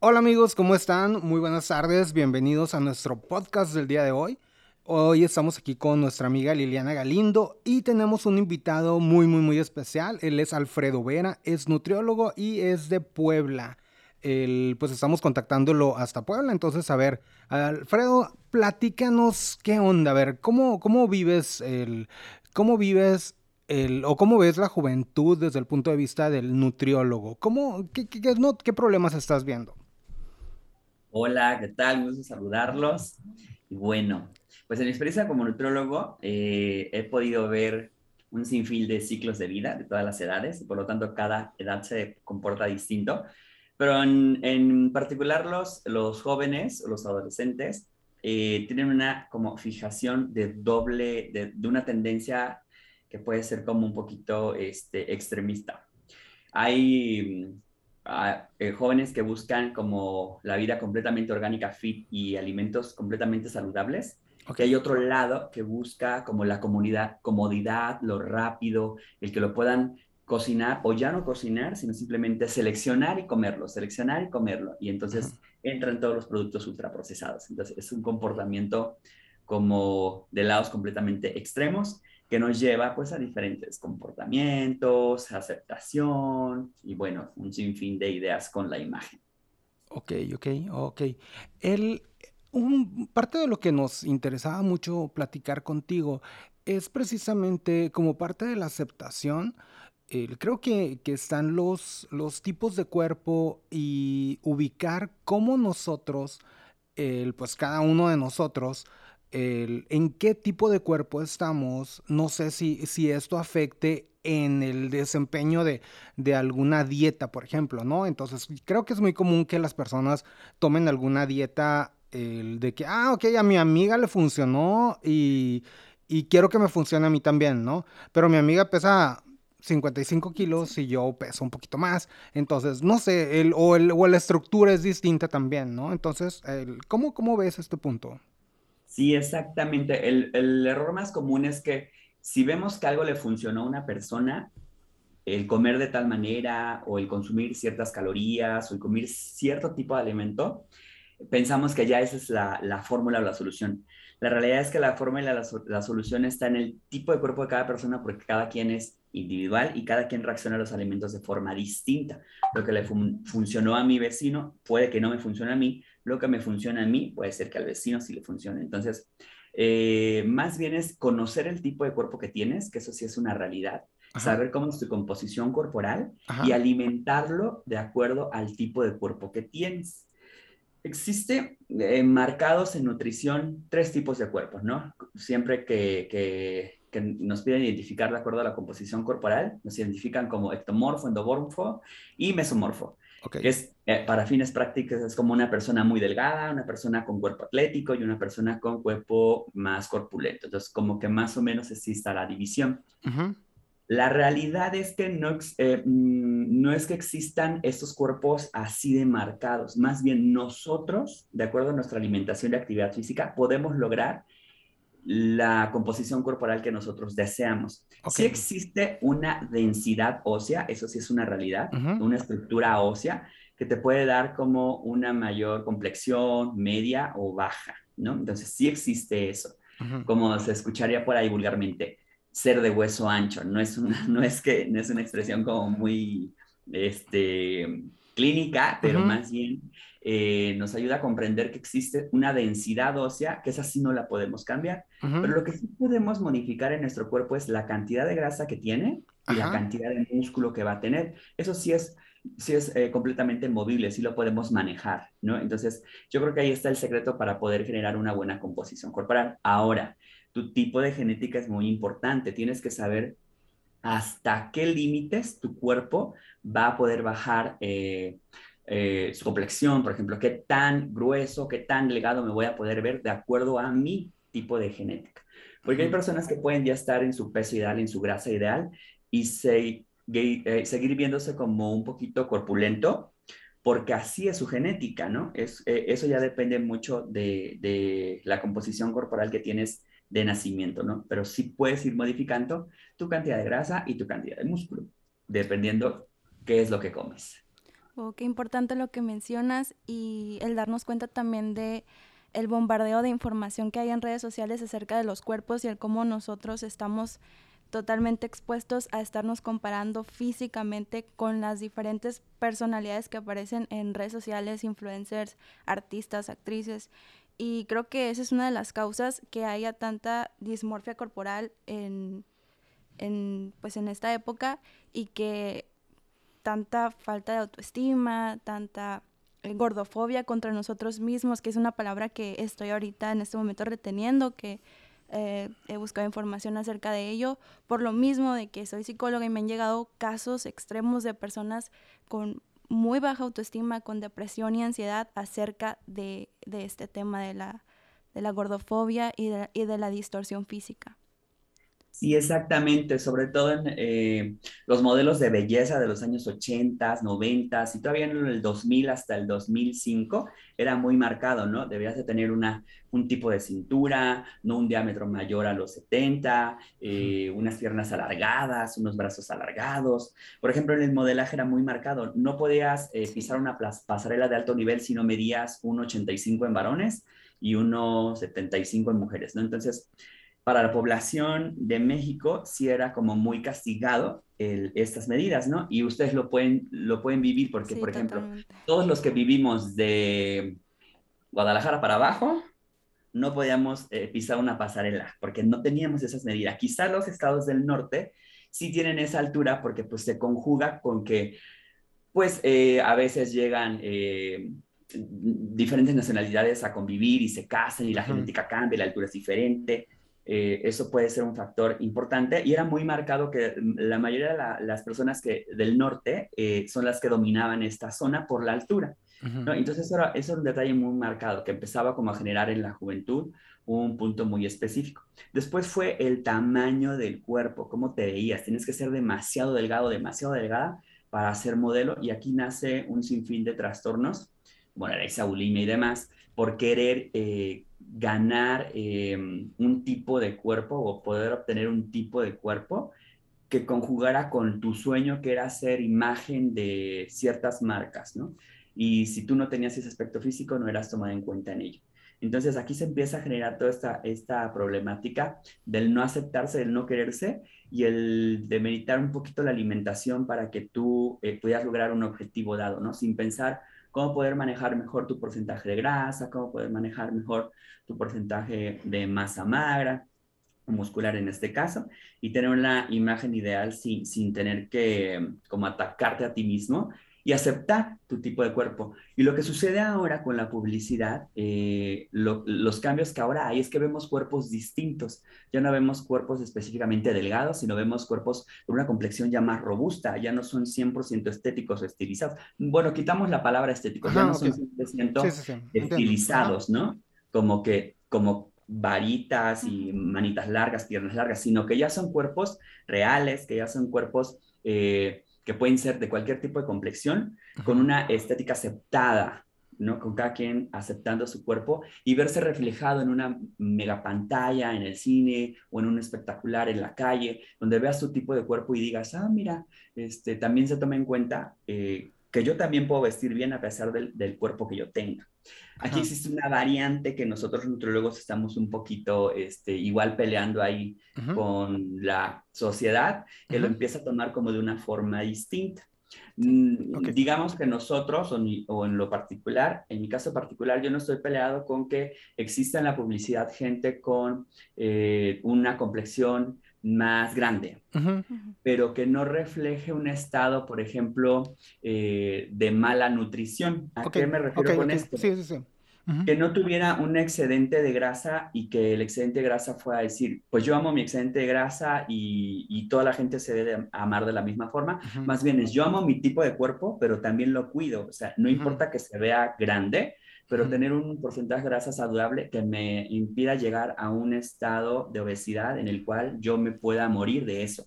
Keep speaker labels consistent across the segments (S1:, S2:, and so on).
S1: Hola amigos, ¿cómo están? Muy buenas tardes, bienvenidos a nuestro podcast del día de hoy. Hoy estamos aquí con nuestra amiga Liliana Galindo y tenemos un invitado muy, muy, muy especial. Él es Alfredo Vera, es nutriólogo y es de Puebla. pues estamos contactándolo hasta Puebla, entonces a ver, Alfredo, platícanos qué onda, a ver, ¿cómo, cómo vives el, cómo vives el, o cómo ves la juventud desde el punto de vista del nutriólogo? ¿Cómo, qué, problemas estás viendo?
S2: Hola, ¿qué tal? Me gusta saludarlos. Y bueno, pues en mi experiencia como nutriólogo eh, he podido ver un sinfín de ciclos de vida de todas las edades y por lo tanto cada edad se comporta distinto. Pero en, particular los, los jóvenes los adolescentes eh, tienen una como fijación de doble, de, de, una tendencia que puede ser como un poquito este, extremista. Hay eh, jóvenes que buscan como la vida completamente orgánica, fit y alimentos completamente saludables. Okay. Hay otro lado que busca como la comunidad, comodidad, lo rápido, el que lo puedan cocinar o ya no cocinar, sino simplemente seleccionar y comerlo, seleccionar y comerlo. Y entonces entran todos los productos ultraprocesados. Entonces es un comportamiento como de lados completamente extremos que nos lleva pues a diferentes comportamientos, aceptación y bueno, un sinfín de ideas con la imagen.
S1: Ok, ok, ok. El, un, parte de lo que nos interesaba mucho platicar contigo es precisamente como parte de la aceptación. creo que, que, están los, los tipos de cuerpo y ubicar cómo nosotros, el, pues cada uno de nosotros, el, en qué tipo de cuerpo estamos, no sé si, si esto afecte en el desempeño de, de, alguna dieta, por ejemplo, ¿no? Entonces, creo que es muy común que las personas tomen alguna dieta el de que, ah, ok, a mi amiga le funcionó y, y quiero que me funcione a mí también, ¿no? Pero mi amiga pesa 55 kilos y yo peso un poquito más. Entonces, no sé, el, o, el, o la estructura es distinta también, ¿no? Entonces, el, ¿cómo, ¿cómo ves este punto?
S2: Sí, exactamente. El, error más común es que si vemos que algo le funcionó a una persona, el comer de tal manera o el consumir ciertas calorías o el comer cierto tipo de alimento, pensamos que ya esa es la, la fórmula o la solución. La realidad es que la fórmula, la, la solución está en el tipo de cuerpo de cada persona porque cada quien es individual y cada quien reacciona a los alimentos de forma distinta. Lo que le fun funcionó a mi vecino puede que no me funcione a mí, lo que me funciona a mí puede ser que al vecino sí le funcione. Entonces, eh, más bien es conocer el tipo de cuerpo que tienes, que eso sí es una realidad, saber cómo es tu composición corporal y alimentarlo de acuerdo al tipo de cuerpo que tienes. Existe eh, marcados en nutrición tres tipos de cuerpos, ¿no? Siempre que, que, que, nos piden identificar de acuerdo a la composición corporal, nos identifican como ectomorfo, endomorfo y mesomorfo. Que es, eh, para fines prácticos, es como una persona muy delgada, una persona con cuerpo atlético y una persona con cuerpo más corpulento. Entonces, como que más o menos exista la división. La realidad es que no, eh, mm, no es que existan estos cuerpos así de marcados. Más bien nosotros, de acuerdo a nuestra alimentación y actividad física, podemos lograr la composición corporal que nosotros deseamos. Si existe una densidad ósea, eso sí es una realidad, una estructura ósea que te puede dar como una mayor complexión media o baja, ¿no? Entonces sí existe eso, como se escucharía por ahí vulgarmente, ser de hueso ancho, no es una, no es que, no es una expresión como muy, este, clínica, pero más bien eh, nos ayuda a comprender que existe una densidad ósea, que esa sí no la podemos cambiar, pero lo que sí podemos modificar en nuestro cuerpo es la cantidad de grasa que tiene y la cantidad de músculo que va a tener. Eso sí es, sí es eh, completamente movible, sí lo podemos manejar, ¿no? Entonces, yo creo que ahí está el secreto para poder generar una buena composición corporal. Ahora, tu tipo de genética es muy importante, tienes que saber hasta qué límites tu cuerpo va a poder bajar. Eh, eh, su complexión, por ejemplo, qué tan grueso, qué tan delgado me voy a poder ver de acuerdo a mi tipo de genética. Porque hay personas que pueden ya estar en su peso ideal, en su grasa ideal, y eh, seguir viéndose como un poquito corpulento, porque así es su genética, ¿no? Es, eh, eso ya depende mucho de, de, la composición corporal que tienes de nacimiento, ¿no? Pero sí puedes ir modificando tu cantidad de grasa y tu cantidad de músculo, dependiendo qué es lo que comes.
S3: Oh, qué importante lo que mencionas y el darnos cuenta también de el bombardeo de información que hay en redes sociales acerca de los cuerpos y el cómo nosotros estamos totalmente expuestos a estarnos comparando físicamente con las diferentes personalidades que aparecen en redes sociales, influencers, artistas, actrices. Y creo que esa es una de las causas que haya tanta dismorfia corporal en, en, pues en esta época y que tanta falta de autoestima, tanta eh, gordofobia contra nosotros mismos, que es una palabra que estoy ahorita en este momento reteniendo, que eh, he buscado información acerca de ello, por lo mismo de que soy psicóloga y me han llegado casos extremos de personas con muy baja autoestima, con depresión y ansiedad acerca de, este tema de la, de la gordofobia y y de la distorsión física.
S2: Sí, exactamente, sobre todo en eh, los modelos de belleza de los años 80, 90 y todavía en el 2000 hasta el 2005 era muy marcado, ¿no? Debías de tener una, un tipo de cintura, no un diámetro mayor a los 70, eh, unas piernas alargadas, unos brazos alargados. Por ejemplo, en el modelaje era muy marcado, no podías eh, pisar una pasarela de alto nivel si no medías 1,85 en varones y 1,75 en mujeres, ¿no? Entonces, para la población de México sí era como muy castigado estas medidas, ¿no? Y ustedes lo pueden, lo pueden vivir porque, por ejemplo, todos los que vivimos de Guadalajara para abajo, no podíamos eh, pisar una pasarela porque no teníamos esas medidas. Quizá los estados del norte sí tienen esa altura porque pues se conjuga con que pues eh, a veces llegan eh, diferentes nacionalidades a convivir y se casan y la genética cambia, la altura es diferente. Eh, eso puede ser un factor importante y era muy marcado que la mayoría de las personas que, del norte eh, son las que dominaban esta zona por la altura. ¿no? Entonces eso, era, eso un detalle muy marcado que empezaba como a generar en la juventud un punto muy específico. Después fue el tamaño del cuerpo, cómo te veías. Tienes que ser demasiado delgado, demasiado delgada para ser modelo y aquí nace un sinfín de trastornos, bueno, la bulimia y demás, por querer eh, ganar em, un tipo de cuerpo o poder obtener un tipo de cuerpo que conjugara con tu sueño que era ser imagen de ciertas marcas, ¿no? Y si tú no tenías ese aspecto físico, no eras tomado en cuenta en ello. Entonces aquí se empieza a generar toda esta, esta problemática del no aceptarse, del no quererse y el de meditar un poquito la alimentación para que tú eh, puedas lograr un objetivo dado, ¿no? Sin pensar cómo poder manejar mejor tu porcentaje de grasa, cómo poder manejar mejor tu porcentaje de masa magra muscular en este caso, y tener una imagen ideal sin, sin tener que como atacarte a ti mismo y aceptar tu tipo de cuerpo. Y lo que sucede ahora con la publicidad, eh, los cambios que ahora hay es que vemos cuerpos distintos. Ya no vemos cuerpos específicamente delgados, sino vemos cuerpos con una complexión ya más robusta, ya no son 100% estéticos o estilizados. Bueno, quitamos la palabra estéticos, ya no son 100% estilizados, ¿no? Como que, como varitas y manitas largas, piernas largas, sino que ya son cuerpos reales, que ya son cuerpos... Eh, que pueden ser de cualquier tipo de complexión, con una estética aceptada, ¿no? Con cada quien aceptando su cuerpo y verse reflejado en una mega pantalla, en el cine o en un espectacular en la calle, donde veas tu tipo de cuerpo y digas, ah, mira, este, también se toma en cuenta eh, que yo también puedo vestir bien a pesar del, del cuerpo que yo tenga. Aquí existe una variante que nosotros nutriólogos estamos un poquito este, igual peleando ahí con la sociedad, que lo empieza a tomar como de una forma distinta. Mm, digamos que nosotros, o, en lo particular, en mi caso particular, yo no estoy peleado con que exista en la publicidad gente con eh, una complexión más grande, pero que no refleje un estado, por ejemplo, eh, de mala nutrición. ¿A qué me refiero con esto? Sí, sí, sí. Que no tuviera un excedente de grasa y que el excedente de grasa fuera a decir, pues yo amo mi excedente de grasa y, toda la gente se debe amar de la misma forma. Más bien es, yo amo mi tipo de cuerpo, pero también lo cuido. O sea, no importa que se vea grande, pero tener un porcentaje de grasa saludable que me impida llegar a un estado de obesidad en el cual yo me pueda morir de eso.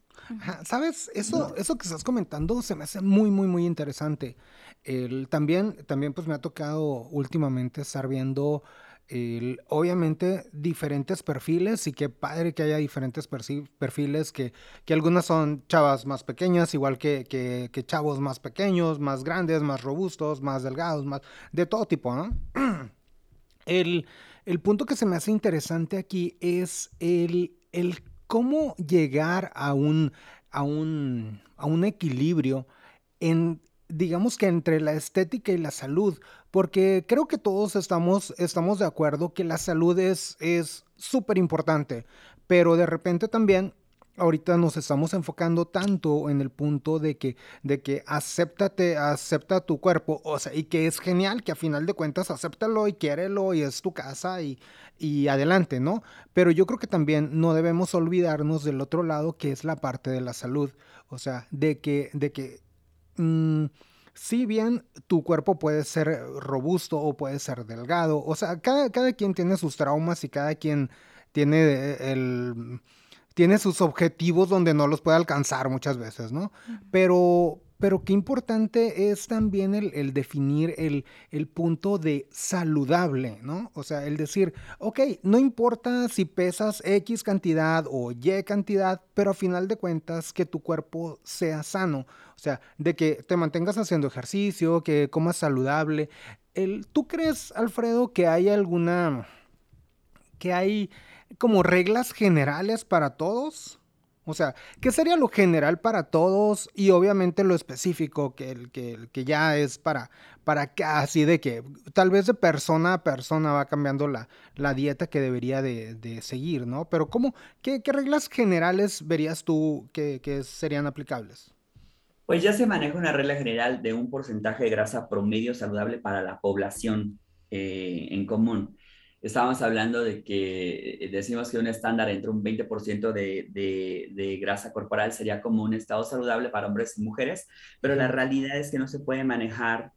S1: Sabes, eso, eso que estás comentando se me hace muy, muy, muy interesante. El, también, también pues me ha tocado últimamente estar viendo obviamente diferentes perfiles y qué padre que haya diferentes perfiles, que, que algunas son chavas más pequeñas, igual que, que, chavos más pequeños, más grandes, más robustos, más delgados, más de todo tipo, ¿no? El, el punto que se me hace interesante aquí es el, el cómo llegar a un, a un, a un equilibrio en, digamos que entre la estética y la salud, porque creo que todos estamos, estamos de acuerdo que la salud es súper importante, pero de repente también ahorita nos estamos enfocando tanto en el punto de que, de que acéptate, acepta tu cuerpo, o sea, y que es genial que a final de cuentas acéptalo y quiérelo y es tu casa y, y adelante, ¿no? Pero yo creo que también no debemos olvidarnos del otro lado que es la parte de la salud, o sea, de que, de que Mm, si bien tu cuerpo puede ser robusto o puede ser delgado, o sea, cada, cada quien tiene sus traumas y cada quien tiene el tiene sus objetivos donde no los puede alcanzar muchas veces, ¿no? Pero, pero qué importante es también el, definir el, punto de saludable, ¿no? O sea, el decir, ok, no importa si pesas X cantidad o Y cantidad, pero a final de cuentas que tu cuerpo sea sano, o sea, de que te mantengas haciendo ejercicio, que comas saludable. ¿Tú crees, Alfredo, que hay alguna, que hay como reglas generales para todos? O sea, ¿qué sería lo general para todos y obviamente lo específico que, el, que, que ya es para, para así de que tal vez de persona a persona va cambiando la, la dieta que debería de, seguir, ¿no? Pero ¿cómo, qué, reglas generales verías tú que, serían aplicables?
S2: Pues ya se maneja una regla general de un porcentaje de grasa promedio saludable para la población eh, en común estábamos hablando de que eh, decimos que un estándar entre un 20% de, de, grasa corporal sería como un estado saludable para hombres y mujeres, pero la realidad es que no se puede manejar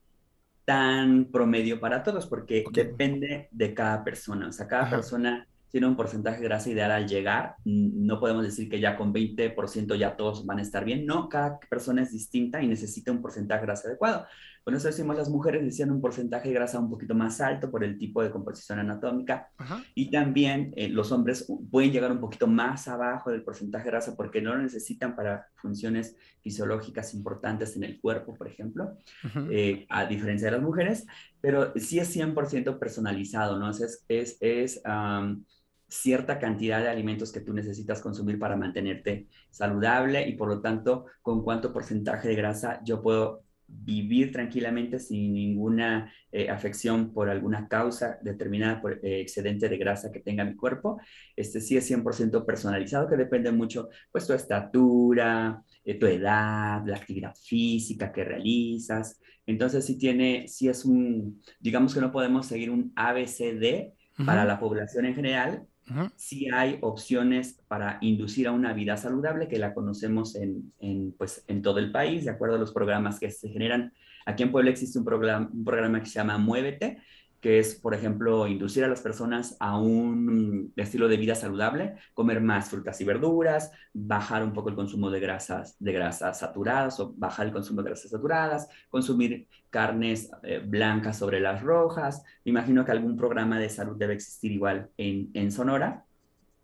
S2: tan promedio para todos porque depende de cada persona. O sea, cada persona tiene un porcentaje de grasa ideal al llegar. No podemos decir que ya con 20% ya todos van a estar bien. No, cada persona es distinta y necesita un porcentaje de grasa adecuado. Con eso decimos las mujeres decían un porcentaje de grasa un poquito más alto por el tipo de composición anatómica. Y también eh, los hombres pueden llegar un poquito más abajo del porcentaje de grasa porque no lo necesitan para funciones fisiológicas importantes en el cuerpo, por ejemplo, eh, a diferencia de las mujeres. Pero sí es 100% personalizado, ¿no? Es, es, es cierta cantidad de alimentos que tú necesitas consumir para mantenerte saludable y por lo tanto con cuánto porcentaje de grasa yo puedo vivir tranquilamente sin ninguna eh, afección por alguna causa determinada por eh, excedente de grasa que tenga mi cuerpo. Este sí es 100% personalizado, que depende mucho, pues, tu estatura, eh, tu edad, la actividad física que realizas. Entonces, sí tiene, sí es un, digamos que no podemos seguir un ABCD para la población en general, si hay opciones para inducir a una vida saludable que la conocemos en, pues, en todo el país, de acuerdo a los programas que se generan. Aquí en Puebla existe un programa, un programa que se llama Muévete, que es, por ejemplo, inducir a las personas a un estilo de vida saludable, comer más frutas y verduras, bajar un poco el consumo de grasas, de grasas saturadas o bajar el consumo de grasas saturadas, consumir carnes eh, blancas sobre las rojas. Me imagino que algún programa de salud debe existir igual en, en Sonora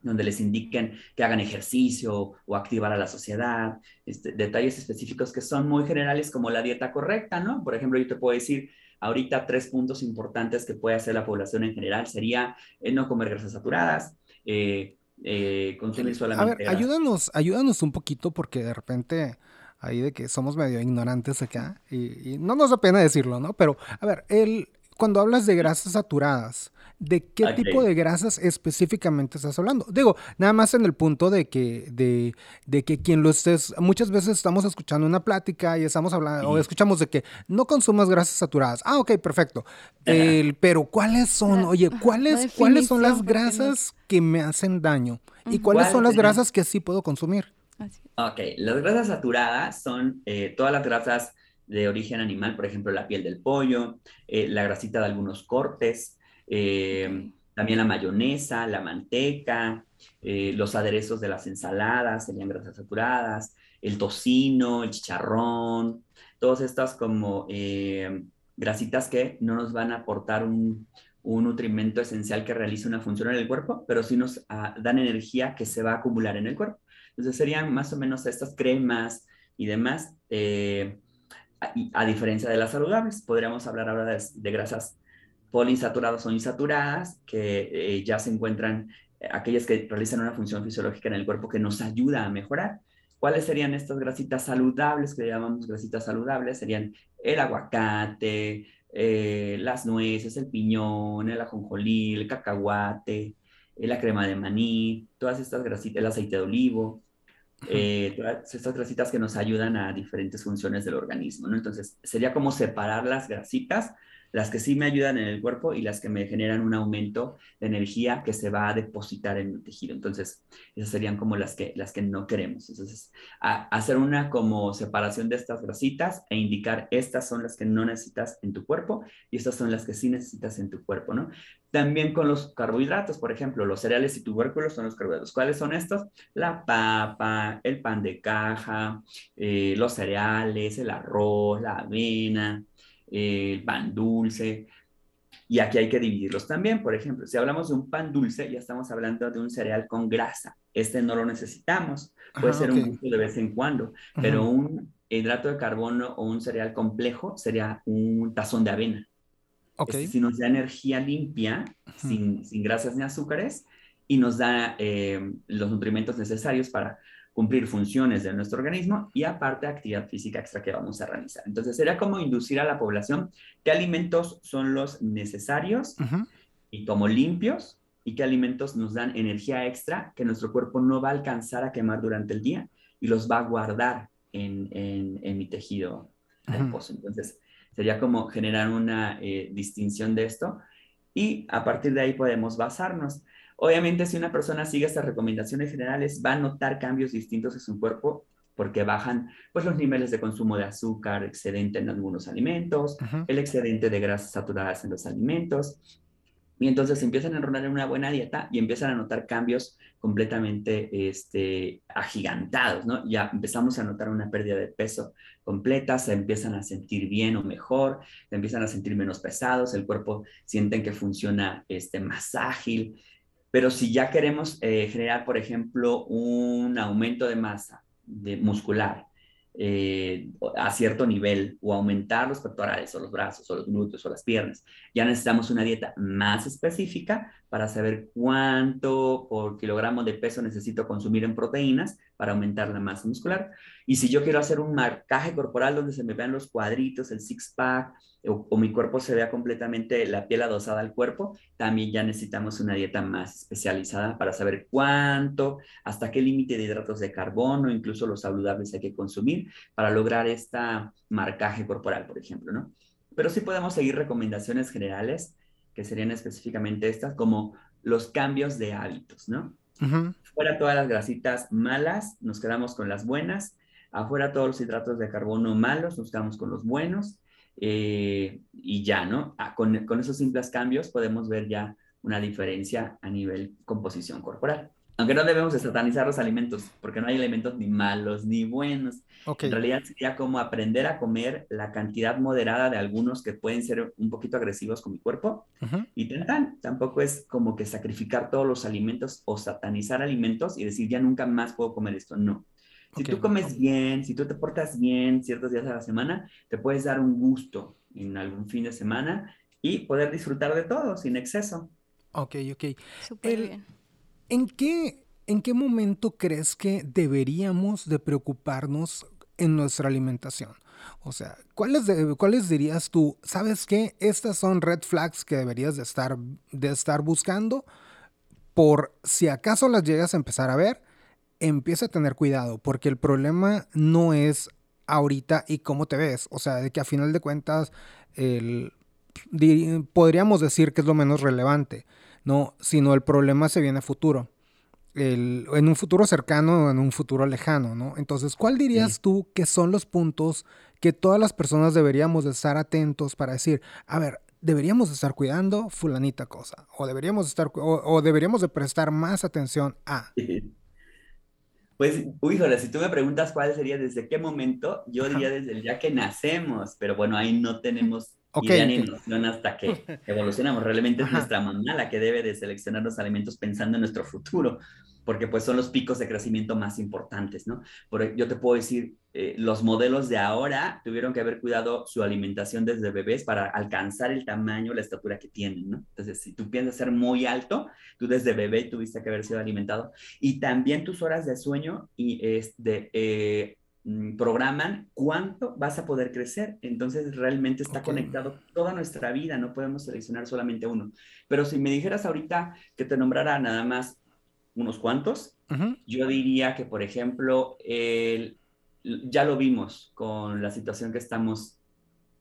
S2: donde les indiquen que hagan ejercicio o activar a la sociedad, este, detalles específicos que son muy generales como la dieta correcta, ¿no? Por ejemplo, yo te puedo decir, Ahorita tres puntos importantes que puede hacer la población en general sería eh, no comer grasas saturadas, eh, eh, consumir solamente...
S1: A ver, ayúdanos, ayúdanos un poquito porque de repente ahí de que somos medio ignorantes acá y, y, no nos da pena decirlo, ¿no? Pero, a ver, el, cuando hablas de grasas saturadas, ¿de qué tipo de grasas específicamente estás hablando? Digo, nada más en el punto de que, de, de, que quien lo estés, muchas veces estamos escuchando una plática y estamos hablando, o escuchamos de que no consumas grasas saturadas. Ah, ok, perfecto. pero ¿cuáles son, oye, cuáles, cuáles son las grasas que me hacen daño? ¿Y cuáles son las grasas que sí puedo consumir?
S2: Ok, las grasas saturadas son eh, todas las grasas de origen animal, por ejemplo, la piel del pollo, eh, la grasita de algunos cortes, eh, también la mayonesa, la manteca, eh, los aderezos de las ensaladas serían grasas saturadas, el tocino, el chicharrón, todas estas como grasitas que no nos van a aportar un, un nutrimento esencial que realiza una función en el cuerpo, pero sí nos ah, dan energía que se va a acumular en el cuerpo. Entonces serían más o menos estas cremas y demás, eh, a, diferencia de las saludables. Podríamos hablar ahora de, grasas poliinsaturadas o insaturadas, que eh, ya se encuentran eh, aquellas que realizan una función fisiológica en el cuerpo que nos ayuda a mejorar. ¿Cuáles serían estas grasitas saludables que llamamos grasitas saludables? Serían el aguacate, eh, las nueces, el piñón, el ajonjolí, el cacahuate, eh, la crema de maní, todas estas grasitas, el aceite de olivo, eh, estas grasitas que nos ayudan a diferentes funciones del organismo, ¿no? Entonces, sería como separar las grasitas las que sí me ayudan en el cuerpo y las que me generan un aumento de energía que se va a depositar en el tejido. Entonces, esas serían como las que, las que no queremos. Entonces, hacer una como separación de estas grasitas e indicar estas son las que no necesitas en tu cuerpo y estas son las que sí necesitas en tu cuerpo, ¿no? También con los carbohidratos, por ejemplo, los cereales y tubérculos son los carbohidratos. ¿Cuáles son estos? La papa, el pan de caja, eh, los cereales, el arroz, la avena, el pan dulce. Y aquí hay que dividirlos también. Por ejemplo, si hablamos de un pan dulce, ya estamos hablando de un cereal con grasa. Este no lo necesitamos. Puede ser un gusto de vez en cuando, pero un hidrato de carbono o un cereal complejo sería un tazón de avena. Okay. si nos da energía limpia, sin, sin, grasas ni azúcares, y nos da eh, los nutrimentos necesarios para cumplir funciones de nuestro organismo y aparte actividad física extra que vamos a realizar. Entonces sería como inducir a la población qué alimentos son los necesarios y como limpios y qué alimentos nos dan energía extra que nuestro cuerpo no va a alcanzar a quemar durante el día y los va a guardar en, en, mi tejido adiposo. Entonces sería como generar una eh, distinción de esto y a partir de ahí podemos basarnos. Obviamente, si una persona sigue estas recomendaciones generales, va a notar cambios distintos en su cuerpo porque bajan pues, los niveles de consumo de azúcar excedente en algunos alimentos, el excedente de grasas saturadas en los alimentos, y entonces empiezan a enrolar en una buena dieta y empiezan a notar cambios completamente este, agigantados, ¿no? Ya empezamos a notar una pérdida de peso completa, se empiezan a sentir bien o mejor, se empiezan a sentir menos pesados, el cuerpo sienten que funciona este, más ágil, pero si ya queremos eh, generar, por ejemplo, un aumento de masa de muscular eh, a cierto nivel o aumentar los pectorales o los brazos o los glúteos o las piernas, ya necesitamos una dieta más específica para saber cuánto por kilogramo de peso necesito consumir en proteínas para aumentar la masa muscular. Y si yo quiero hacer un marcaje corporal donde se me vean los cuadritos, el six-pack, o, mi cuerpo se vea completamente la piel adosada al cuerpo, también ya necesitamos una dieta más especializada para saber cuánto, hasta qué límite de hidratos de carbono, incluso los saludables hay que consumir para lograr este marcaje corporal, por ejemplo, ¿no? Pero sí podemos seguir recomendaciones generales, que serían específicamente estas, como los cambios de hábitos, ¿no? Fuera todas las grasitas malas, nos quedamos con las buenas. Afuera todos los hidratos de carbono malos, nos quedamos con los buenos eh, y ya, ¿no? Ah, con, esos simples cambios podemos ver ya una diferencia a nivel composición corporal. Aunque no debemos de satanizar los alimentos, porque no hay alimentos ni malos ni buenos. En realidad sería como aprender a comer la cantidad moderada de algunos que pueden ser un poquito agresivos con mi cuerpo. Y tampoco es como que sacrificar todos los alimentos o satanizar alimentos y decir ya nunca más puedo comer esto. No. Si tú comes bien, si tú te portas bien ciertos días a la semana, te puedes dar un gusto en algún fin de semana y poder disfrutar de todo sin exceso.
S1: Ok, ok. bien. ¿En, qué, ¿En qué momento crees que deberíamos de preocuparnos en nuestra alimentación? O sea, ¿cuáles, ¿cuáles dirías tú? ¿Sabes qué? Estas son red flags que deberías de estar, de estar buscando por si acaso las llegas a empezar a ver empieza a tener cuidado, porque el problema no es ahorita y cómo te ves, o sea, de que a final de cuentas podríamos decir que es lo menos relevante, no, sino el problema se viene a futuro. El, en un futuro cercano o en un futuro lejano, ¿no? Entonces, ¿cuál dirías tú que son los puntos que todas las personas deberíamos de estar atentos para decir, a ver, deberíamos estar cuidando fulanita cosa, o deberíamos estar, o deberíamos de prestar más atención a...
S2: Pues, híjole, si tú me preguntas cuál sería desde qué momento, yo diría desde el día que nacemos, pero bueno, ahí no tenemos y de animación hasta que evolucionamos. Realmente es nuestra mamá la que debe de seleccionar los alimentos pensando en nuestro futuro, porque pues son los picos de crecimiento más importantes, ¿no? Por, yo te puedo decir, eh, los modelos de ahora tuvieron que haber cuidado su alimentación desde bebés para alcanzar el tamaño, la estatura que tienen, ¿no? Entonces, si tú piensas ser muy alto, tú desde bebé tuviste que haber sido alimentado. Y también tus horas de sueño y este, eh, programan cuánto vas a poder crecer. Entonces realmente está conectado toda nuestra vida, no podemos seleccionar solamente uno. Pero si me dijeras ahorita que te nombrara nada más unos cuantos, yo diría que, por ejemplo, el, ya lo vimos con la situación que estamos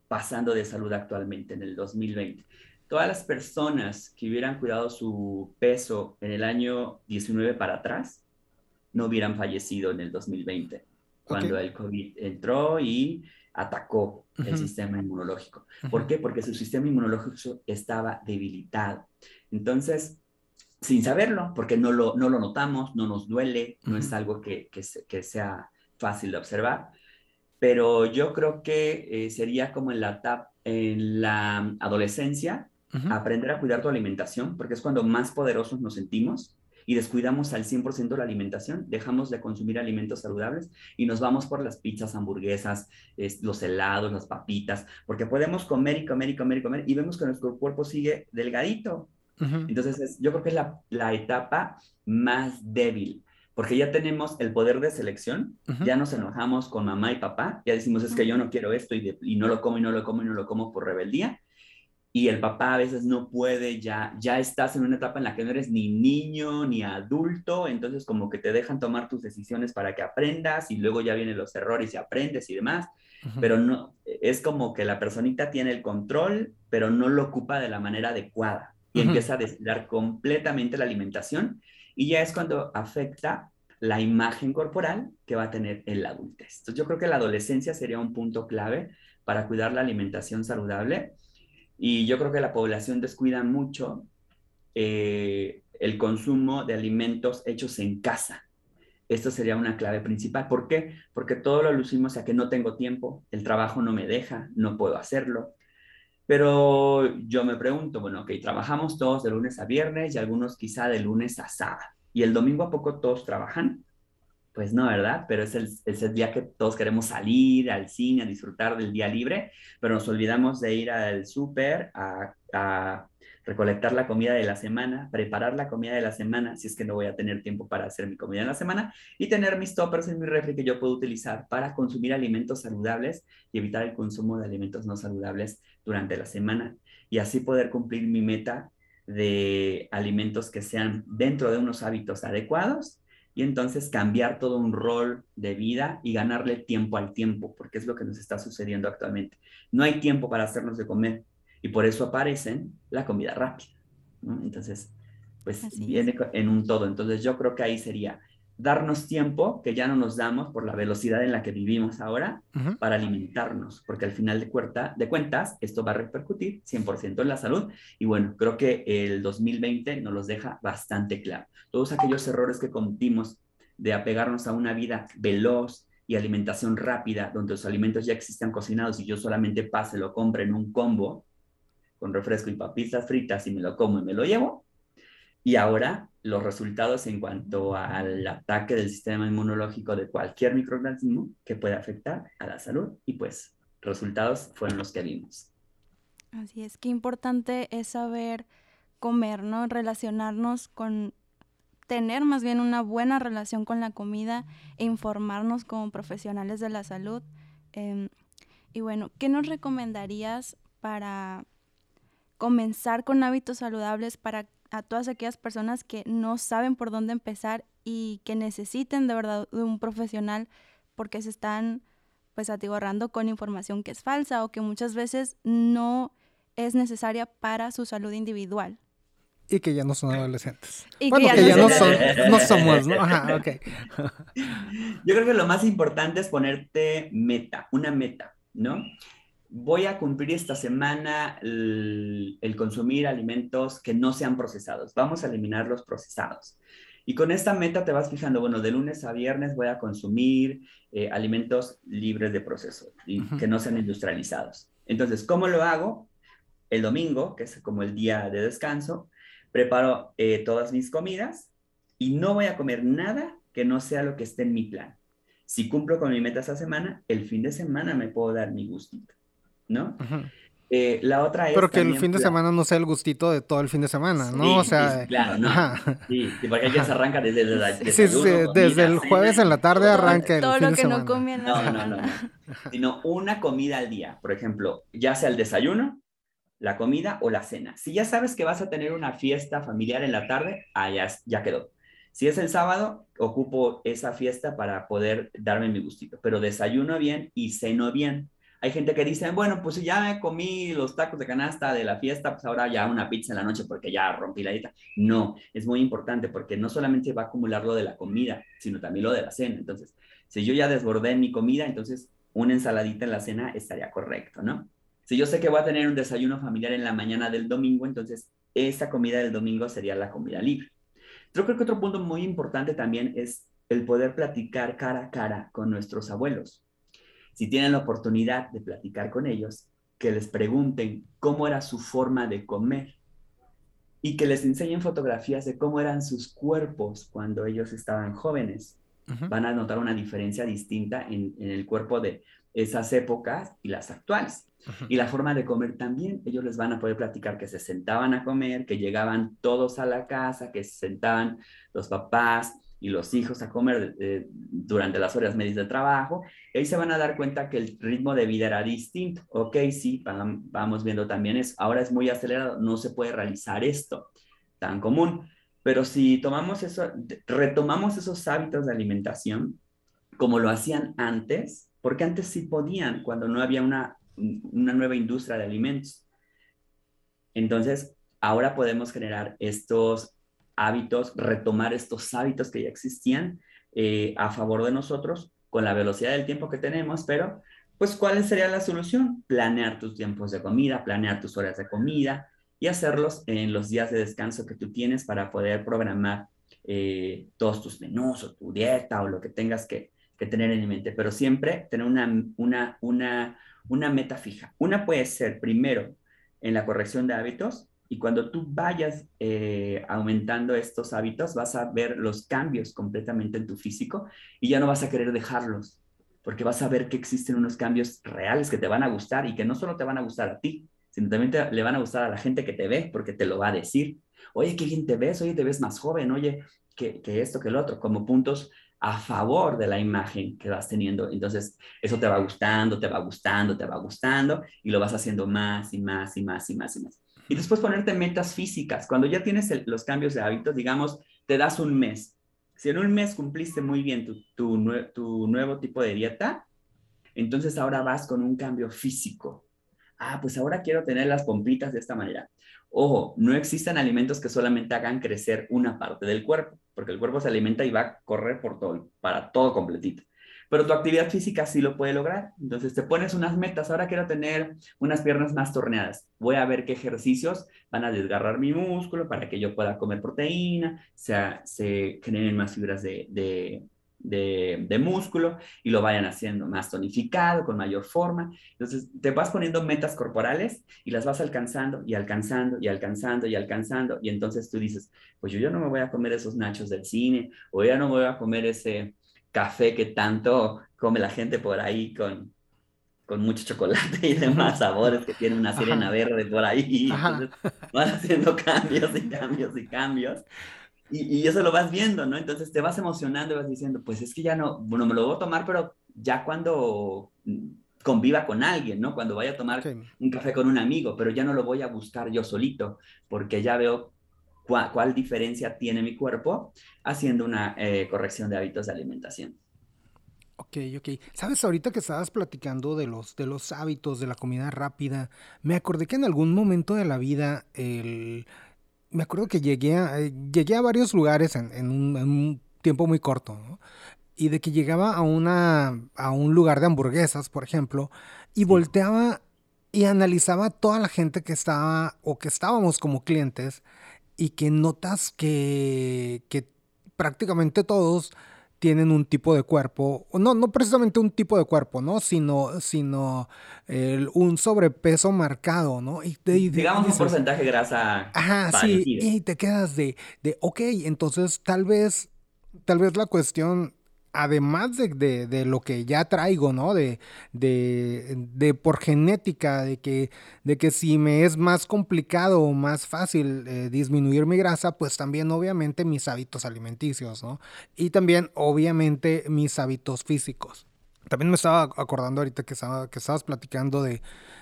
S2: pasando de salud actualmente en el 2020. Todas las personas que hubieran cuidado su peso en el año 19 para atrás, no hubieran fallecido en el 2020 cuando el COVID entró y atacó el sistema inmunológico. ¿Por qué? Porque su sistema inmunológico estaba debilitado. Entonces, sin saberlo, porque no lo, no lo notamos, no nos duele, no es algo que, que, sea fácil de observar, pero yo creo que eh, sería como en la, etapa, en la adolescencia, aprender a cuidar tu alimentación, porque es cuando más poderosos nos sentimos y descuidamos al 100% la alimentación, dejamos de consumir alimentos saludables y nos vamos por las pizzas, hamburguesas, los helados, las papitas, porque podemos comer y comer y comer y comer y vemos que nuestro cuerpo sigue delgadito. Entonces, yo creo que es la, la, etapa más débil, porque ya tenemos el poder de selección, ya nos enojamos con mamá y papá, ya decimos, es que yo no quiero esto y, y no lo como y no lo como y no lo como por rebeldía, y el papá a veces no puede, ya, ya estás en una etapa en la que no eres ni niño ni adulto, entonces como que te dejan tomar tus decisiones para que aprendas y luego ya vienen los errores y aprendes y demás, pero no, es como que la personita tiene el control, pero no lo ocupa de la manera adecuada y empieza a descuidar completamente la alimentación y ya es cuando afecta la imagen corporal que va a tener el adultez. Entonces yo creo que la adolescencia sería un punto clave para cuidar la alimentación saludable y yo creo que la población descuida mucho eh, el consumo de alimentos hechos en casa. Esto sería una clave principal. ¿Por qué? Porque todo lo lucimos a que no tengo tiempo, el trabajo no me deja, no puedo hacerlo. Pero yo me pregunto, bueno, ok, trabajamos todos de lunes a viernes y algunos quizá de lunes a sábado. ¿Y el domingo a poco todos trabajan? Pues no, ¿verdad? Pero es el, el, día que todos queremos salir al cine, a disfrutar del día libre, pero nos olvidamos de ir al súper a, a, recolectar la comida de la semana, preparar la comida de la semana, si es que no voy a tener tiempo para hacer mi comida en la semana, y tener mis toppers en mi refri que yo puedo utilizar para consumir alimentos saludables y evitar el consumo de alimentos no saludables durante la semana, y así poder cumplir mi meta de alimentos que sean dentro de unos hábitos adecuados y entonces cambiar todo un rol de vida y ganarle tiempo al tiempo, porque es lo que nos está sucediendo actualmente. No hay tiempo para hacernos de comer y por eso aparecen la comida rápida. Entonces, pues viene en un todo. Entonces yo creo que ahí sería darnos tiempo que ya no nos damos por la velocidad en la que vivimos ahora para alimentarnos, porque al final de, de cuentas esto va a repercutir 100% en la salud y bueno, creo que el 2020 nos los deja bastante claro. Todos aquellos errores que cometimos de apegarnos a una vida veloz y alimentación rápida, donde los alimentos ya existan cocinados y yo solamente pase, lo compre en un combo con refresco y papitas fritas y me lo como y me lo llevo, y ahora los resultados en cuanto al ataque del sistema inmunológico de cualquier microorganismo que puede afectar a la salud y pues resultados fueron los que vimos.
S3: Así es, qué importante es saber comer, ¿no? Relacionarnos con, tener más bien una buena relación con la comida e informarnos como profesionales de la salud. Em, y bueno, ¿qué nos recomendarías para comenzar con hábitos saludables para a todas aquellas personas que no saben por dónde empezar y que necesiten de verdad de un profesional porque se están pues atiborrando con información que es falsa o que muchas veces no es necesaria para su salud individual.
S1: Y que ya no son adolescentes. Y bueno, que ya, no, son, no somos, ¿no? Ajá, ok.
S2: Yo creo que lo más importante es ponerte meta, una meta, ¿no? Voy a cumplir esta semana el, consumir alimentos que no sean procesados. Vamos a eliminar los procesados. Y con esta meta te vas fijando, bueno, de lunes a viernes voy a consumir eh, alimentos libres de proceso y que no sean industrializados. Entonces, ¿cómo lo hago? El domingo, que es como el día de descanso, preparo eh, todas mis comidas y no voy a comer nada que no sea lo que esté en mi plan. Si cumplo con mi meta esa semana, el fin de semana me puedo dar mi gustito, ¿no? Eh, la otra es.
S1: Pero que el fin de semana no sea el gustito de todo el fin de semana, ¿no? o sea.
S2: claro, no. Sí, porque ya se arranca desde,
S1: el Sí, sí, desde el jueves en la tarde arranca el
S3: todo
S1: fin
S3: lo
S1: que
S3: no comía
S2: no, no, no, no. Sino una comida al día. Por ejemplo, ya sea el desayuno, la comida o la cena. Si ya sabes que vas a tener una fiesta familiar en la tarde, ah, ya, ya quedó. Si es el sábado, ocupo esa fiesta para poder darme mi gustito, pero desayuno bien y ceno bien hay gente que dice, bueno, pues ya me comí los tacos de canasta de la fiesta, pues ahora ya una pizza en la noche porque ya rompí la dieta. No, es muy importante porque no solamente va a acumular lo de la comida, sino también lo de la cena. Entonces, si yo ya desbordé mi comida, entonces una ensaladita en la cena estaría correcto, ¿no? Si yo sé que voy a tener un desayuno familiar en la mañana del domingo, entonces esa comida del domingo sería la comida libre. Yo creo que otro punto muy importante también es el poder platicar cara a cara con nuestros abuelos si tienen la oportunidad de platicar con ellos, que les pregunten cómo era su forma de comer y que les enseñen fotografías de cómo eran sus cuerpos cuando ellos estaban jóvenes. Van a notar una diferencia distinta en, el cuerpo de esas épocas y las actuales. Y la forma de comer también, ellos les van a poder platicar que se sentaban a comer, que llegaban todos a la casa, que se sentaban los papás, y los hijos a comer eh, durante las horas medias de trabajo, ahí se van a dar cuenta que el ritmo de vida era distinto. Ok, sí, vamos viendo también eso. Ahora es muy acelerado, no se puede realizar esto tan común. Pero si tomamos eso, retomamos esos hábitos de alimentación como lo hacían antes, porque antes sí podían cuando no había una, una nueva industria de alimentos. Entonces, ahora podemos generar estos hábitos, retomar estos hábitos que ya existían eh, a favor de nosotros con la velocidad del tiempo que tenemos, pero pues ¿cuál sería la solución? Planear tus tiempos de comida, planear tus horas de comida y hacerlos en los días de descanso que tú tienes para poder programar eh, todos tus menús o tu dieta o lo que tengas que, que tener en mente, pero siempre tener una, una, una, una meta fija. Una puede ser primero en la corrección de hábitos y cuando tú vayas eh, aumentando estos hábitos, vas a ver los cambios completamente en tu físico y ya no vas a querer dejarlos, porque vas a ver que existen unos cambios reales que te van a gustar y que no solo te van a gustar a ti, sino también le van a gustar a la gente que te ve, porque te lo va a decir. Oye, qué bien te ves, oye, te ves más joven, oye, que, que esto, que el otro, como puntos a favor de la imagen que vas teniendo. Entonces, eso te va gustando, te va gustando, te va gustando y lo vas haciendo más y más y más y más y más. Y después ponerte metas físicas. Cuando ya tienes los cambios de hábitos, digamos, te das un mes. Si en un mes cumpliste muy bien tu, tu, nuevo tipo de dieta, entonces ahora vas con un cambio físico. Ah, pues ahora quiero tener las pompitas de esta manera. Ojo, no existen alimentos que solamente hagan crecer una parte del cuerpo, porque el cuerpo se alimenta y va a correr por todo, para todo completito pero tu actividad física sí lo puede lograr. Entonces te pones unas metas, ahora quiero tener unas piernas más torneadas, voy a ver qué ejercicios van a desgarrar mi músculo para que yo pueda comer proteína, sea, se generen más fibras de, de, de, músculo y lo vayan haciendo más tonificado, con mayor forma. Entonces te vas poniendo metas corporales y las vas alcanzando y alcanzando y alcanzando y alcanzando. Y entonces tú dices, pues yo ya no me voy a comer esos nachos del cine o ya no me voy a comer ese café que tanto come la gente por ahí con, con mucho chocolate y demás sabores que tiene una sirena verde por ahí. Entonces van haciendo cambios y cambios y cambios. Y, y, eso lo vas viendo, ¿no? Entonces te vas emocionando y vas diciendo, pues es que ya no, bueno, me lo voy a tomar, pero ya cuando conviva con alguien, ¿no? Cuando vaya a tomar un café con un amigo, pero ya no lo voy a buscar yo solito, porque ya veo cuál, diferencia tiene mi cuerpo haciendo una eh, corrección de hábitos de alimentación.
S1: Ok, ok. Sabes, ahorita que estabas platicando de los, de los hábitos de la comida rápida, me acordé que en algún momento de la vida, el... me acuerdo que llegué a, eh, llegué a varios lugares en, un, tiempo muy corto, y de que llegaba a, una, a un lugar de hamburguesas, por ejemplo, y volteaba y analizaba toda la gente que estaba o que estábamos como clientes y que notas que, prácticamente todos tienen un tipo de cuerpo, no, no precisamente un tipo de cuerpo, ¿no? Sino, sino un sobrepeso marcado, ¿no?
S2: Y, Digamos un porcentaje de grasa.
S1: Ajá, sí, y te quedas de, de, ok, entonces tal vez, tal vez la cuestión además de, de, lo que ya traigo, ¿no? De, de, por genética, de que, de que si me es más complicado o más fácil eh, disminuir mi grasa, pues también obviamente mis hábitos alimenticios, ¿no? Y también obviamente mis hábitos físicos. También me estaba acordando ahorita que, estaba, que estabas platicando de,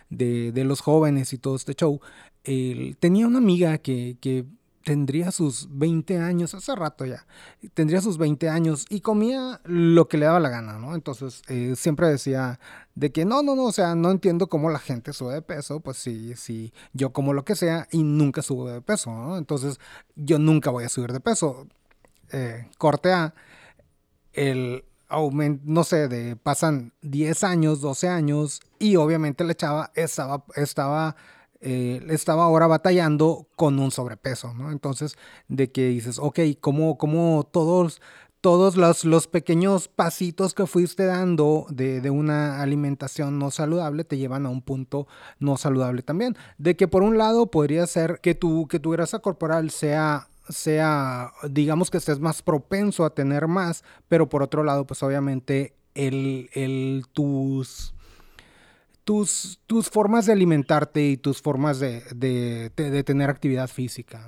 S1: de, los jóvenes y todo este show. tenía una amiga que, que tendría sus 20 años, hace rato ya, tendría sus 20 años y comía lo que le daba la gana, ¿no? Entonces eh, siempre decía de que no, no, no, o sea, no entiendo cómo la gente sube de peso, pues sí, sí, yo como lo que sea y nunca subo de peso, ¿no? Entonces yo nunca voy a subir de peso. Eh, corte A, el aumento, no sé, de pasan 10 años, 12 años y obviamente la chava estaba, estaba eh, estaba ahora batallando con un sobrepeso, ¿no? Entonces, de que dices, ok, ¿cómo, cómo todos, todos los, los, pequeños pasitos que fuiste dando de, de, una alimentación no saludable te llevan a un punto no saludable también? De que por un lado podría ser que tu, que tu grasa corporal sea sea, digamos que estés más propenso a tener más, pero por otro lado, pues obviamente el, el tus tus, tus formas de alimentarte y tus formas de, de, tener actividad física.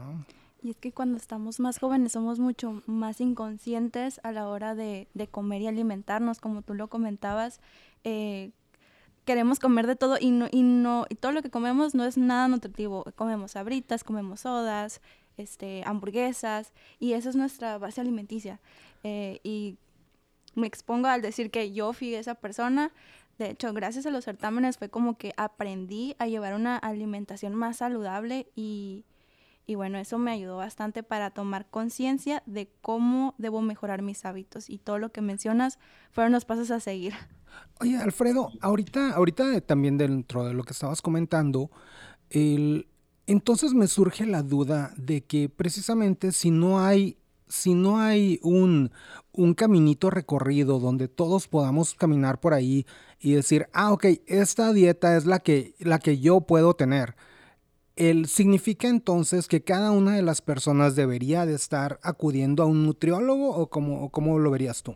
S3: Y es que cuando estamos más jóvenes somos mucho más inconscientes a la hora de, comer y alimentarnos, como tú lo comentabas. Eh, queremos comer de todo y no, y no, y todo lo que comemos no es nada nutritivo. Comemos sabritas, comemos sodas, este, hamburguesas, y esa es nuestra base alimenticia. Eh, y me expongo al decir que yo fui esa persona de hecho, gracias a los certámenes fue como que aprendí a llevar una alimentación más saludable y, bueno, eso me ayudó bastante para tomar conciencia de cómo debo mejorar mis hábitos y todo lo que mencionas fueron los pasos a seguir.
S1: Oye, Alfredo, ahorita, ahorita también dentro de lo que estabas comentando, el, entonces me surge la duda de que precisamente si no hay si no hay un, un caminito recorrido donde todos podamos caminar por ahí y decir, ah, ok, esta dieta es la que, la que yo puedo tener. El, ¿Significa entonces que cada una de las personas debería de estar acudiendo a un nutriólogo o cómo, cómo lo verías tú?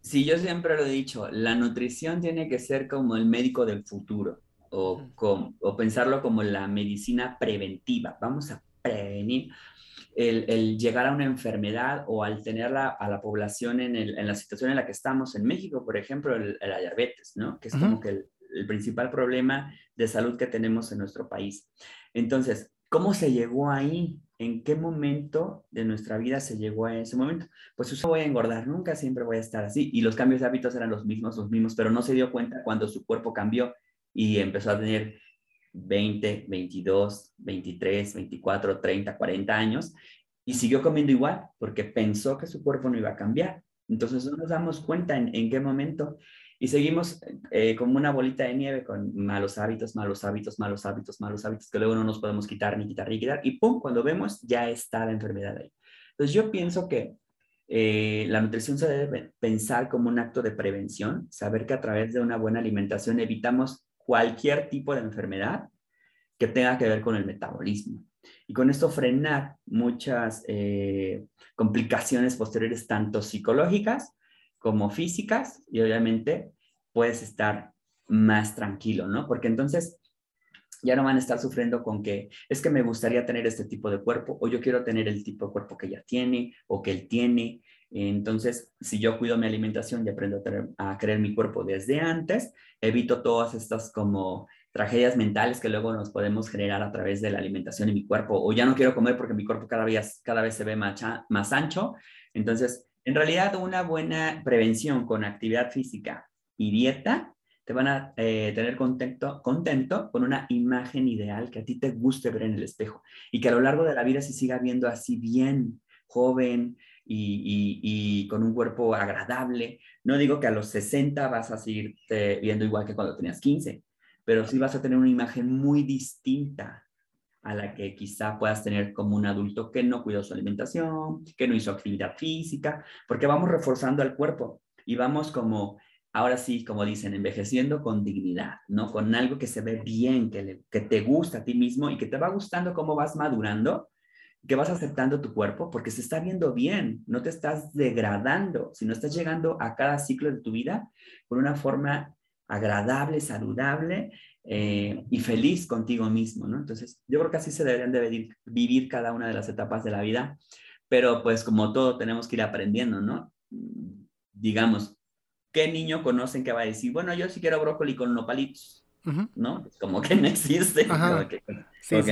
S2: Sí, yo siempre lo he dicho, la nutrición tiene que ser como el médico del futuro o, o pensarlo como la medicina preventiva. Vamos a prevenir el, llegar a una enfermedad o al tenerla a la población en, la situación en la que estamos en México, por ejemplo, el, la diabetes, ¿no? Que es como que el, principal problema de salud que tenemos en nuestro país. Entonces, ¿cómo se llegó ahí? ¿En qué momento de nuestra vida se llegó a ese momento? Pues yo voy a engordar, nunca siempre voy a estar así. Y los cambios de hábitos eran los mismos, los mismos, pero no se dio cuenta cuando su cuerpo cambió y empezó a tener 20, 22, 23, 24, 30, 40 años y siguió comiendo igual porque pensó que su cuerpo no iba a cambiar. Entonces no nos damos cuenta en, qué momento y seguimos eh, como una bolita de nieve con malos hábitos, malos hábitos, malos hábitos, malos hábitos que luego no nos podemos quitar ni quitar ni quitar y pum, cuando vemos ya está la enfermedad ahí. Entonces yo pienso que eh, la nutrición se debe pensar como un acto de prevención, saber que a través de una buena alimentación evitamos cualquier tipo de enfermedad que tenga que ver con el metabolismo. Y con esto frenar muchas eh, complicaciones posteriores, tanto psicológicas como físicas, y obviamente puedes estar más tranquilo, ¿no? Porque entonces ya no van a estar sufriendo con que es que me gustaría tener este tipo de cuerpo o yo quiero tener el tipo de cuerpo que ella tiene o que él tiene. Entonces, si yo cuido mi alimentación y aprendo a, a creer mi cuerpo desde antes, evito todas estas como tragedias mentales que luego nos podemos generar a través de la alimentación en mi cuerpo, o ya no quiero comer porque mi cuerpo cada vez, cada vez se ve más, más ancho. Entonces, en realidad, una buena prevención con actividad física y dieta te van a eh, tener contento, contento con una imagen ideal que a ti te guste ver en el espejo y que a lo largo de la vida se siga viendo así bien, joven y, con un cuerpo agradable. No digo que a los 60 vas a seguirte viendo igual que cuando tenías 15, pero sí vas a tener una imagen muy distinta a la que quizá puedas tener como un adulto que no cuidó su alimentación, que no hizo actividad física, porque vamos reforzando al cuerpo y vamos como, ahora sí, como dicen, envejeciendo con dignidad, ¿no? Con algo que se ve bien, que, que te gusta a ti mismo y que te va gustando cómo vas madurando, que vas aceptando tu cuerpo porque se está viendo bien, no te estás degradando, sino estás llegando a cada ciclo de tu vida con una forma agradable, saludable eh, y feliz contigo mismo, ¿no? Entonces, yo creo que así se deberían de vivir, cada una de las etapas de la vida, pero pues como todo tenemos que ir aprendiendo, ¿no? Digamos, ¿qué niño conocen que va a decir, bueno, yo sí quiero brócoli con nopalitos, ¿no? Como que no existe, porque,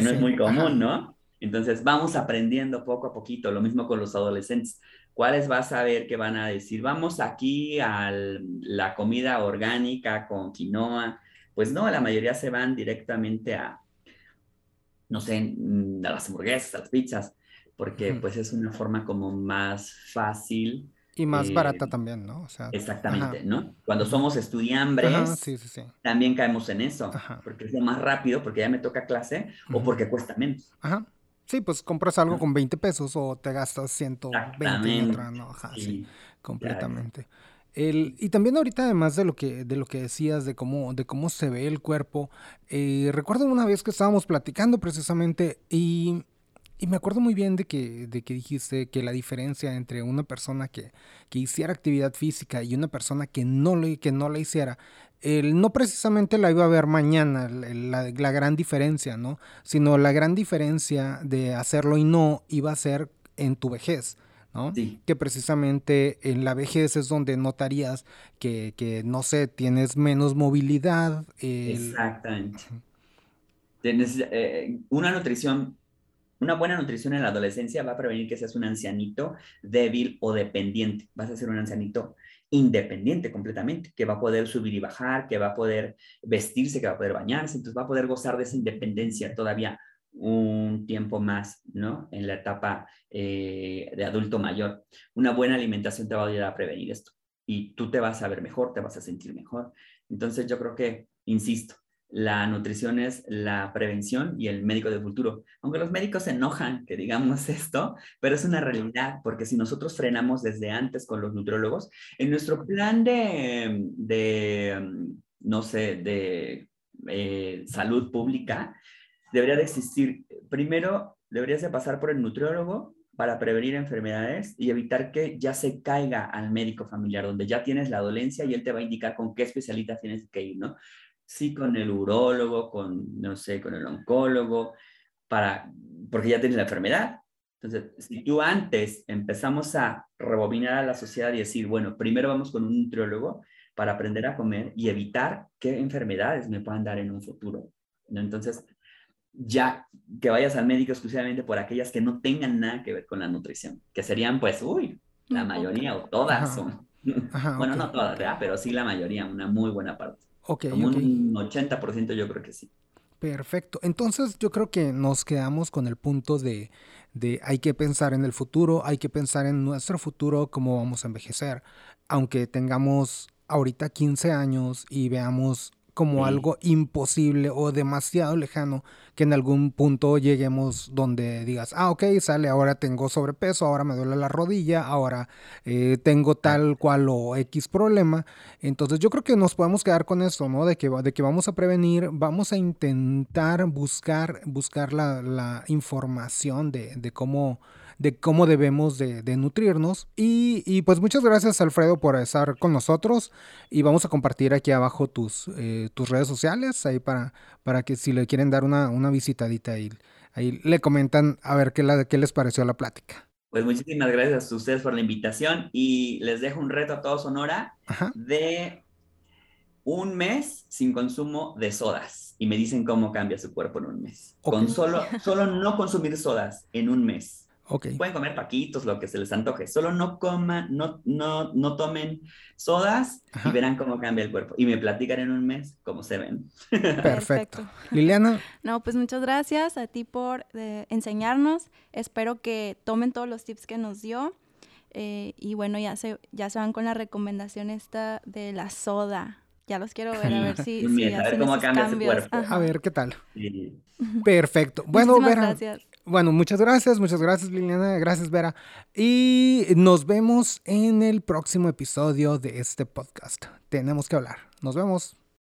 S2: no es muy común, ¿no? Entonces, vamos aprendiendo poco a poquito, lo mismo con los adolescentes. ¿Cuáles vas a ver que van a decir, vamos aquí a la comida orgánica con quinoa? Pues no, la mayoría se van directamente a, no sé, mm, a las hamburguesas, a las pizzas, porque pues es una forma como más fácil.
S1: Y más barata eh, también, ¿no?
S2: exactamente, ¿no? Cuando somos estudiambres, también caemos en eso, porque es lo más rápido, porque ya me toca clase, o porque cuesta menos.
S1: Ajá. Sí, pues compras algo con 20 pesos o te gastas 120 en otra, ¿no? Ajá, sí, completamente. El, y también ahorita, además de lo que, de lo que decías, de cómo, de cómo se ve el cuerpo, eh, recuerdo una vez que estábamos platicando precisamente y, y, me acuerdo muy bien de que, de que dijiste que la diferencia entre una persona que, que hiciera actividad física y una persona que no, le, que no la hiciera el, no precisamente la iba a ver mañana, la, gran diferencia, ¿no? Sino la gran diferencia de hacerlo y no iba a ser en tu vejez. ¿no? Que precisamente en la vejez es donde notarías que, que no sé, tienes menos movilidad.
S2: Exactamente. Tienes eh, una nutrición, una buena nutrición en la adolescencia va a prevenir que seas un ancianito débil o dependiente. Vas a ser un ancianito independiente completamente, que va a poder subir y bajar, que va a poder vestirse, que va a poder bañarse, entonces va a poder gozar de esa independencia todavía un tiempo más, ¿no? En la etapa eh, de adulto mayor. Una buena alimentación te va a ayudar a prevenir esto y tú te vas a ver mejor, te vas a sentir mejor. Entonces yo creo que, insisto, la nutrición es la prevención y el médico del futuro. Aunque los médicos se enojan que digamos esto, pero es una realidad, porque si nosotros frenamos desde antes con los nutriólogos, en nuestro plan de, de no sé, de eh, salud pública, debería de existir, primero, deberías de pasar por el nutriólogo para prevenir enfermedades y evitar que ya se caiga al médico familiar, donde ya tienes la dolencia y él te va a indicar con qué especialista tienes que ir, ¿no? Sí con el urólogo, con, no sé, con el oncólogo, para, porque ya tienes la enfermedad. Entonces, si tú antes empezamos a rebobinar a la sociedad y decir, bueno, primero vamos con un nutriólogo para aprender a comer y evitar qué enfermedades me puedan dar en un futuro. Entonces, ya que vayas al médico exclusivamente por aquellas que no tengan nada que ver con la nutrición, que serían pues, uy, la mayoría o todas son. bueno, no todas, ¿verdad? Pero sí la mayoría, una muy buena parte. Como un 80% yo creo que sí.
S1: Perfecto. Entonces yo creo que nos quedamos con el punto de, de hay que pensar en el futuro, hay que pensar en nuestro futuro, cómo vamos a envejecer. Aunque tengamos ahorita 15 años y veamos como algo imposible o demasiado lejano que en algún punto lleguemos donde digas, ah, ok, sale, ahora tengo sobrepeso, ahora me duele la rodilla, ahora eh, tengo tal cual o X problema. Entonces yo creo que nos podemos quedar con eso, ¿no? De que, de que vamos a prevenir, vamos a intentar buscar, buscar la, la información de, de cómo de cómo debemos de, nutrirnos. Y, pues muchas gracias Alfredo por estar con nosotros y vamos a compartir aquí abajo tus, eh, tus redes sociales ahí para, para que si le quieren dar una, una visitadita ahí, ahí le comentan a ver qué, la, qué les pareció la plática.
S2: Pues muchísimas gracias a ustedes por la invitación y les dejo un reto a todos Sonora de un mes sin consumo de sodas y me dicen cómo cambia su cuerpo en un mes. Con solo, solo no consumir sodas en un mes. Pueden comer paquitos, lo que se les antoje. Solo no coman, no, no, no tomen sodas y verán cómo cambia el cuerpo. Y me platican en un mes cómo se ven.
S1: Perfecto. Liliana.
S3: No, pues muchas gracias a ti por eh, enseñarnos. Espero que tomen todos los tips que nos dio. Eh, y bueno, ya se, ya se van con la recomendación esta de la soda. ya los quiero ver a ver si,
S2: Un
S3: si
S2: a ver
S3: hacen
S2: cómo
S3: esos
S2: cambia ese
S3: cambios.
S2: cuerpo.
S3: Ajá.
S1: A ver qué tal.
S2: Sí.
S1: Perfecto. Bueno,
S3: Muchísimas
S1: Vera.
S3: gracias.
S1: Bueno, muchas gracias, muchas gracias Liliana, gracias Vera. Y nos vemos en el próximo episodio de este podcast. Tenemos que hablar. Nos vemos.